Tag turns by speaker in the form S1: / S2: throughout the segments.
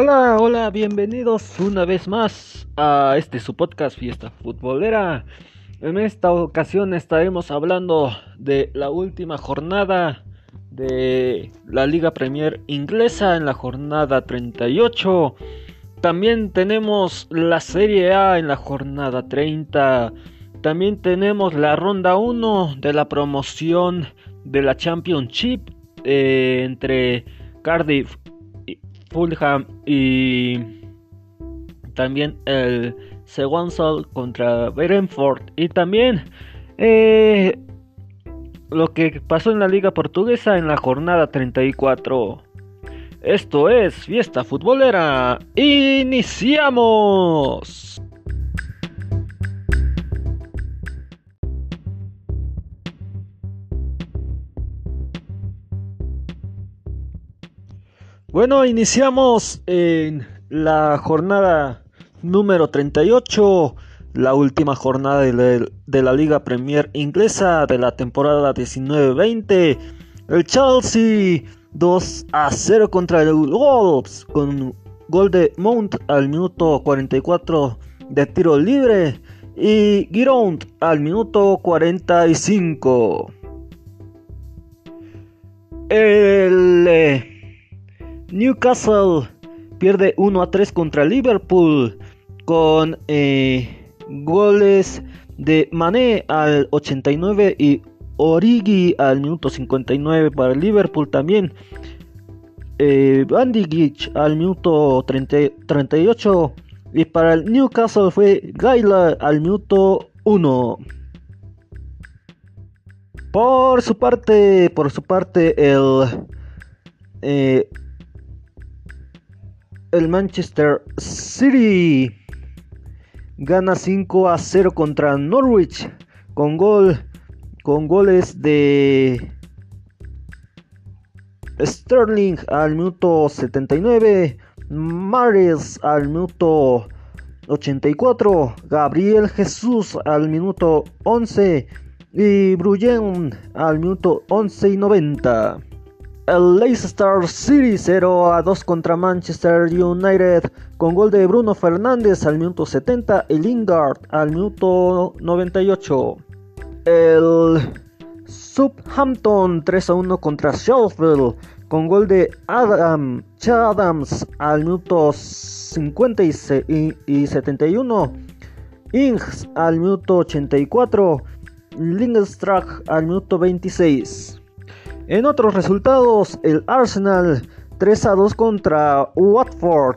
S1: Hola, hola, bienvenidos una vez más a este su podcast Fiesta Futbolera. En esta ocasión estaremos hablando de la última jornada de la Liga Premier inglesa en la jornada 38. También tenemos la Serie A en la jornada 30. También tenemos la ronda 1 de la promoción de la Championship eh, entre Cardiff Fulham y también el Swansea contra Brentford y también eh, lo que pasó en la liga portuguesa en la jornada 34. Esto es Fiesta Futbolera. ¡Iniciamos! Bueno, iniciamos en la jornada número 38, la última jornada de, la Liga Premier inglesa de la temporada 19-20. El Chelsea 2 a 0 contra el Wolves con gol de al minuto 44 de tiro libre y Giroud al minuto 45. El eh, Newcastle pierde 1 a 3 contra Liverpool con eh, goles de Mané al 89 y Origi al minuto 59 para Liverpool también. Eh, al minuto 38 y para el Newcastle fue Gaila al minuto 1. Por su parte, por su parte el eh, el Manchester City gana 5 a 0 contra Norwich con gol con goles de Sterling al minuto 79, Mares al minuto 84, Gabriel Jesús al minuto 11 y Bruyen al minuto 11 y 90. El Leicester City 0 a 2 contra Manchester United con gol de Bruno Fernández al minuto 70 y Lingard al minuto 98. El Southampton 3 a 1 contra Sheffield con gol de Adam Chadams al minuto 50 y, y 71. Ings al minuto 84. Lindstrach al minuto 26. En otros resultados, el Arsenal 3 a 2 contra Watford,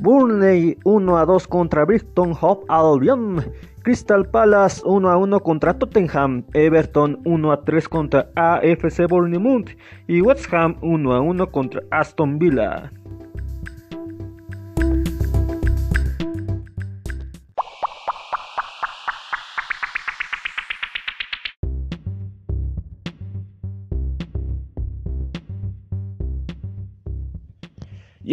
S1: Burnley 1 a 2 contra Brighton Hove Albion, Crystal Palace 1 a 1 contra Tottenham, Everton 1 a 3 contra AFC Bournemouth y West Ham 1 a 1 contra Aston Villa.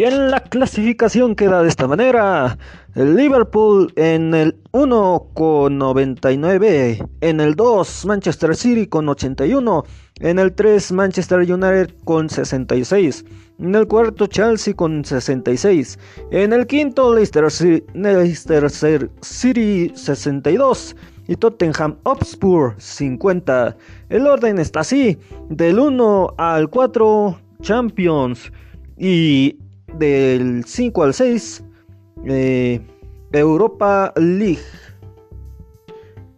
S1: Y en la clasificación queda de esta manera. El Liverpool en el 1 con 99. En el 2 Manchester City con 81. En el 3 Manchester United con 66. En el cuarto Chelsea con 66. En el quinto Leicester, City 62 y Tottenham Hotspur 50. El orden está así, del 1 al 4 Champions y del 5 al 6 eh, Europa League.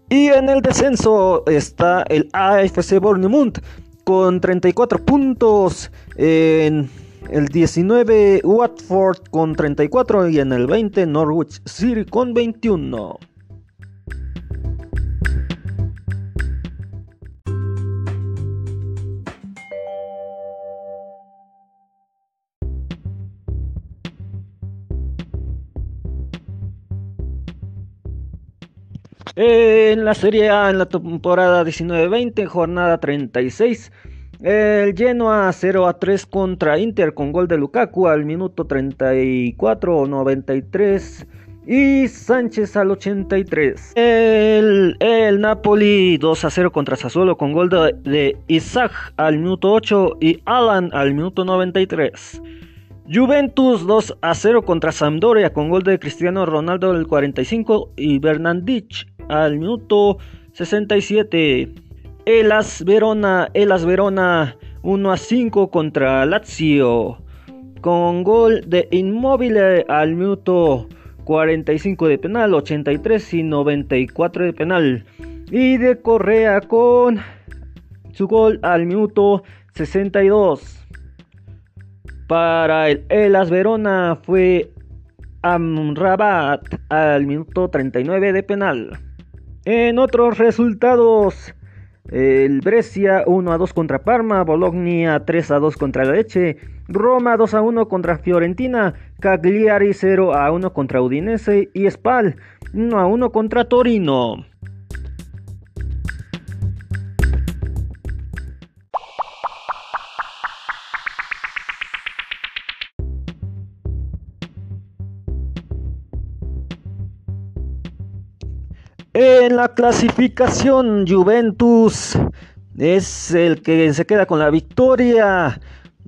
S1: Y en el descenso está el AFC Bournemouth con 34 puntos. En el 19 Watford con 34 y en el 20 Norwich City con 21. En la Serie A, en la temporada 19-20, jornada 36, el Genoa 0 a 3 contra Inter con gol de Lukaku al minuto 34 93 y Sánchez al 83. El, Napoli 2 a 0 contra Sassuolo con gol de, Isaac al minuto 8 y Alan al minuto 93. Juventus 2 a 0 contra Sampdoria con gol de Cristiano Ronaldo al 45 y Bernardich al minuto 67. Elas Verona, Elas Verona 1 a 5 contra Lazio con gol de Inmóvil al minuto 45 de penal, 83 y 94 de penal. Y de Correa con su gol al minuto 62. Para el Elas Verona fue Amrabat al minuto 39 de penal. En otros resultados, el Brescia 1 a 2 contra Parma, Bologna 3 a 2 contra Leche, Roma 2 a 1 contra Fiorentina, Cagliari 0 a 1 contra Udinese y Spal 1 a 1 contra Torino. En la clasificación, Juventus es el que se queda con la victoria.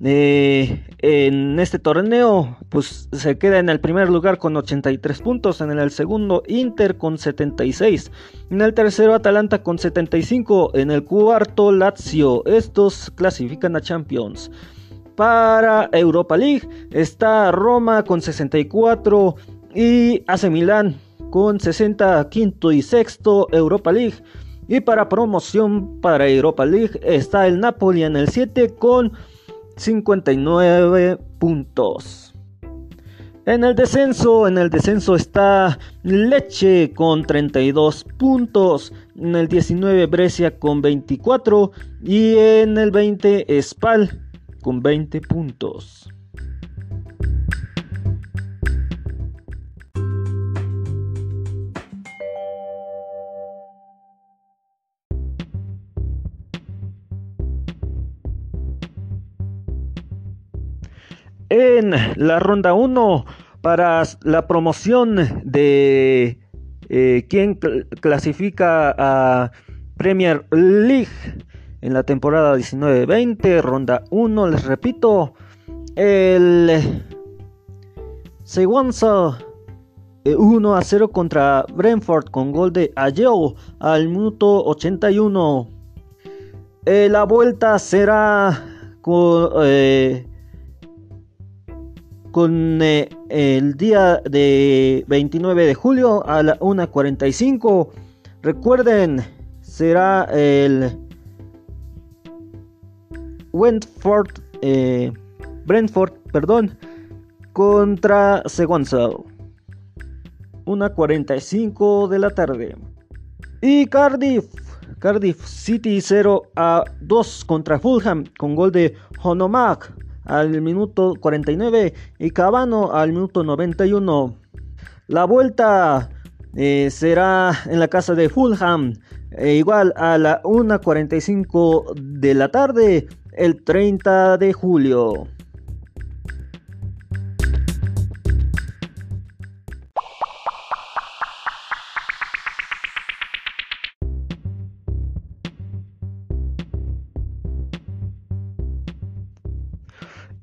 S1: Eh, en este torneo, pues se queda en el primer lugar con 83 puntos, en el segundo Inter con 76, en el tercero Atalanta con 75, en el cuarto Lazio, estos clasifican a Champions. Para Europa League está Roma con 64 y AC Milán con 60 quinto y sexto Europa League. Y para promoción para Europa League está el Napoli en el 7 con 59 puntos. En el descenso, en el descenso está Leche con 32 puntos, en el 19 Brescia con 24 y en el 20 Spal con 20 puntos. En la ronda 1 para la promoción de eh, quien clasifica a Premier League en la temporada 19-20, ronda 1, les repito, el Seguanza 1 a 0 contra Brentford con gol de Ayeo al minuto 81. Eh, la vuelta será con, eh, con eh, el día de 29 de julio a la 1.45. Recuerden, será el Wentford, eh, Brentford, perdón, contra Seguanza. 1.45 de la tarde. Y Cardiff, Cardiff City 0 a 2 contra Fulham con gol de Honomak al minuto 49 y Cabano al minuto 91. La vuelta eh, será en la casa de Fulham, e igual a la 1.45 de la tarde, el 30 de julio.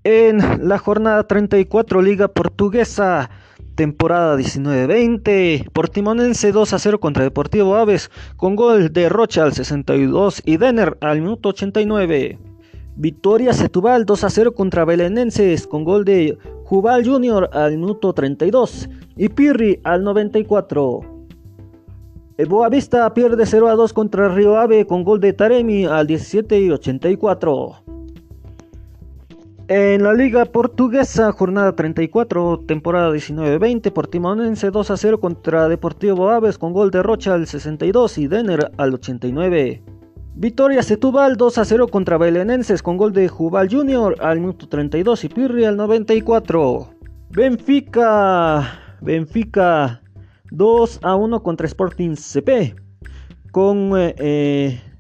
S1: En la jornada 34 Liga Portuguesa, temporada 19-20, Portimonense 2 a 0 contra Deportivo Aves, con gol de Rocha al 62 y Denner al minuto 89. Victoria Setúbal 2 a 0 contra Belenenses, con gol de Jubal Junior al minuto 32 y Pirri al 94. Boavista pierde 0 a 2 contra Río Ave con gol de Taremi al 17 y 84. En la Liga Portuguesa, jornada 34, temporada 19-20, Portimonense 2 a 0 contra Deportivo Aves con gol de Rocha al 62 y Denner al 89. Victoria Setúbal 2 a 0 contra Belenenses con gol de Jubal Junior al minuto 32 y Pirri al 94. Benfica, Benfica 2 a 1 contra Sporting CP con eh, eh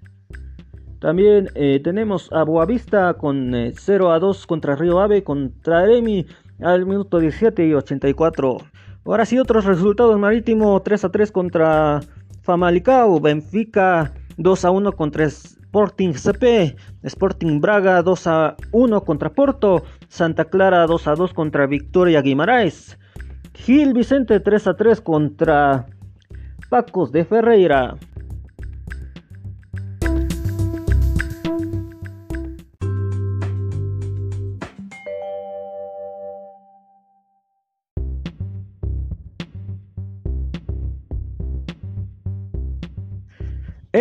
S1: también eh, tenemos a Boavista con 0 eh, a 2 contra Río Ave contra Emi al minuto 17 y 84. Ahora sí, otros resultados: Marítimo 3 a 3 contra Famalicao, Benfica 2 a 1 contra Sporting CP, Sporting Braga 2 a 1 contra Porto, Santa Clara 2 a 2 contra Victoria Guimaraes. Gil Vicente 3 a 3 contra Pacos de Ferreira.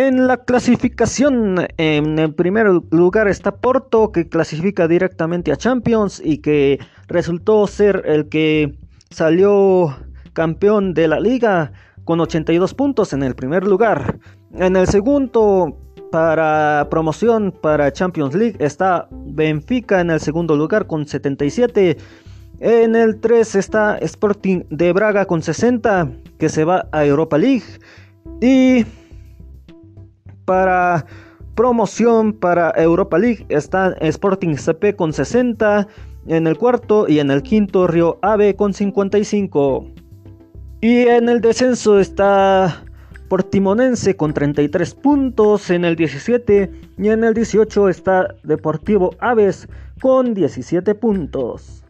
S1: En la clasificación, en el primer lugar está Porto, que clasifica directamente a Champions y que resultó ser el que salió campeón de la liga con 82 puntos en el primer lugar. En el segundo, para promoción para Champions League, está Benfica en el segundo lugar con 77. En el 3 está Sporting de Braga con 60, que se va a Europa League. Y para promoción para Europa League está Sporting CP con 60 en el cuarto y en el quinto Río Ave con 55. Y en el descenso está Portimonense con 33 puntos en el 17 y en el 18 está Deportivo Aves con 17 puntos.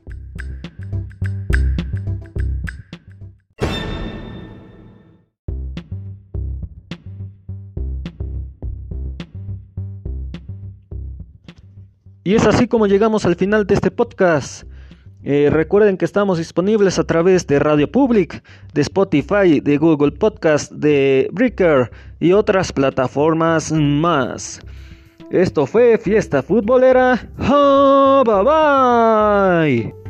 S1: Y es así como llegamos al final de este podcast. Eh, recuerden que estamos disponibles a través de Radio Public, de Spotify, de Google Podcast, de Breaker y otras plataformas más. Esto fue Fiesta Futbolera. bye bye.